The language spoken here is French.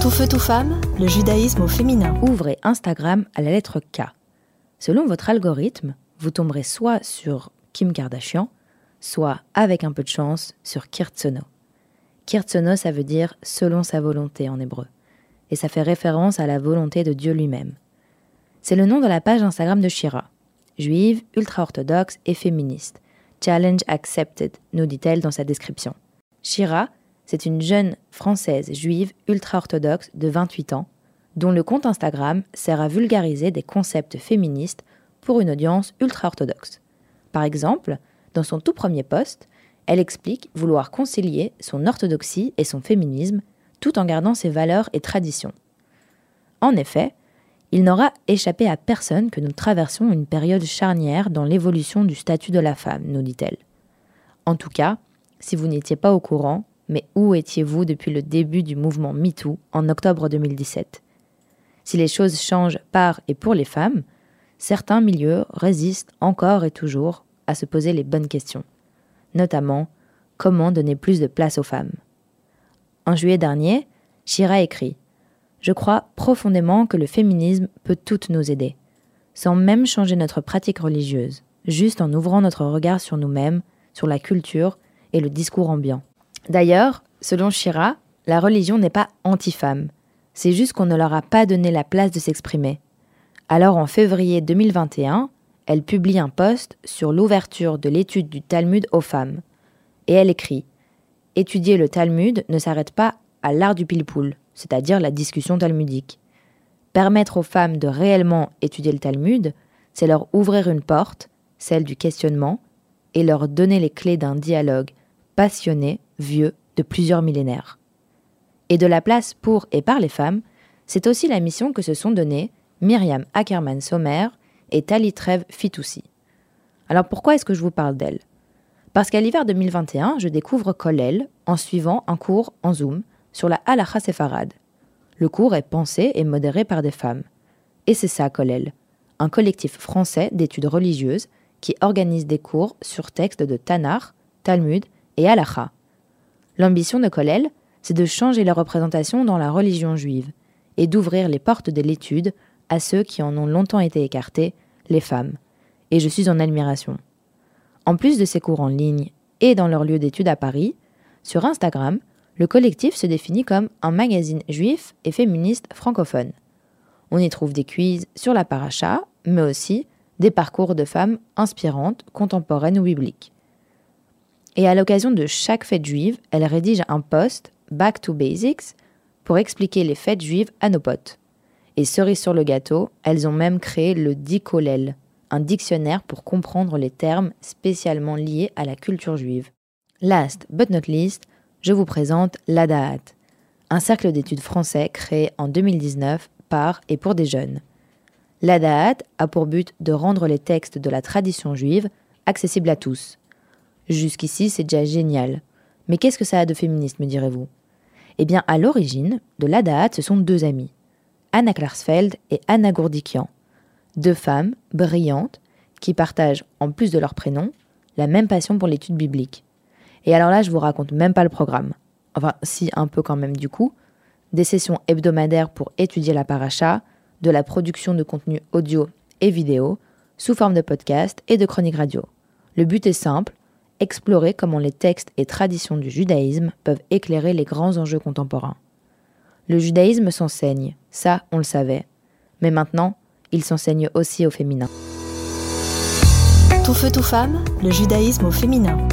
Tout feu, tout femme, le judaïsme au féminin. Ouvrez Instagram à la lettre K. Selon votre algorithme, vous tomberez soit sur Kim Kardashian, soit, avec un peu de chance, sur Kirtsono. Kirtsono, ça veut dire selon sa volonté en hébreu. Et ça fait référence à la volonté de Dieu lui-même. C'est le nom de la page Instagram de Shira. Juive, ultra-orthodoxe et féministe. Challenge accepted, nous dit-elle dans sa description. Shira, c'est une jeune française juive ultra-orthodoxe de 28 ans, dont le compte Instagram sert à vulgariser des concepts féministes pour une audience ultra-orthodoxe. Par exemple, dans son tout premier post, elle explique vouloir concilier son orthodoxie et son féminisme tout en gardant ses valeurs et traditions. En effet, il n'aura échappé à personne que nous traversons une période charnière dans l'évolution du statut de la femme, nous dit-elle. En tout cas, si vous n'étiez pas au courant, mais où étiez-vous depuis le début du mouvement MeToo en octobre 2017 Si les choses changent par et pour les femmes, certains milieux résistent encore et toujours à se poser les bonnes questions, notamment comment donner plus de place aux femmes? En juillet dernier, Shira écrit Je crois profondément que le féminisme peut toutes nous aider, sans même changer notre pratique religieuse, juste en ouvrant notre regard sur nous-mêmes, sur la culture et le discours ambiant. D'ailleurs, selon Shira, la religion n'est pas anti-femme, c'est juste qu'on ne leur a pas donné la place de s'exprimer. Alors en février 2021, elle publie un post sur l'ouverture de l'étude du Talmud aux femmes. Et elle écrit Étudier le Talmud ne s'arrête pas à l'art du pile-poule, c'est-à-dire la discussion talmudique. Permettre aux femmes de réellement étudier le Talmud, c'est leur ouvrir une porte, celle du questionnement, et leur donner les clés d'un dialogue passionné, vieux, de plusieurs millénaires. Et de la place pour et par les femmes, c'est aussi la mission que se sont données Myriam Ackerman-Sommer et Talitrev Fitoussi. Alors pourquoi est-ce que je vous parle d'elle Parce qu'à l'hiver 2021, je découvre Kolel en suivant un cours en Zoom sur la Halacha Sefarad. Le cours est pensé et modéré par des femmes. Et c'est ça, Kolel, un collectif français d'études religieuses qui organise des cours sur textes de Tanar, Talmud et Halacha. L'ambition de Kollel, c'est de changer la représentation dans la religion juive et d'ouvrir les portes de l'étude à ceux qui en ont longtemps été écartés, les femmes. Et je suis en admiration. En plus de ces cours en ligne et dans leur lieu d'étude à Paris, sur Instagram, le collectif se définit comme un magazine juif et féministe francophone. On y trouve des quiz sur la paracha, mais aussi des parcours de femmes inspirantes, contemporaines ou bibliques. Et à l'occasion de chaque fête juive, elle rédige un post Back to Basics pour expliquer les fêtes juives à nos potes. Et cerise sur le gâteau, elles ont même créé le Dikolel, un dictionnaire pour comprendre les termes spécialement liés à la culture juive. Last but not least, je vous présente l'Adaat, un cercle d'études français créé en 2019 par et pour des jeunes. L'Adaat a pour but de rendre les textes de la tradition juive accessibles à tous, Jusqu'ici, c'est déjà génial. Mais qu'est-ce que ça a de féministe, me direz-vous? Eh bien, à l'origine, de l'Adaat, ce sont deux amies, Anna Klarsfeld et Anna Gourdikian, deux femmes brillantes qui partagent, en plus de leur prénom, la même passion pour l'étude biblique. Et alors là, je vous raconte même pas le programme. Enfin, si, un peu quand même du coup. Des sessions hebdomadaires pour étudier la paracha, de la production de contenu audio et vidéo, sous forme de podcast et de chronique radio. Le but est simple, explorer comment les textes et traditions du judaïsme peuvent éclairer les grands enjeux contemporains. Le judaïsme s'enseigne, ça on le savait, mais maintenant il s'enseigne aussi au féminin. Tout feu, tout femme, le judaïsme au féminin.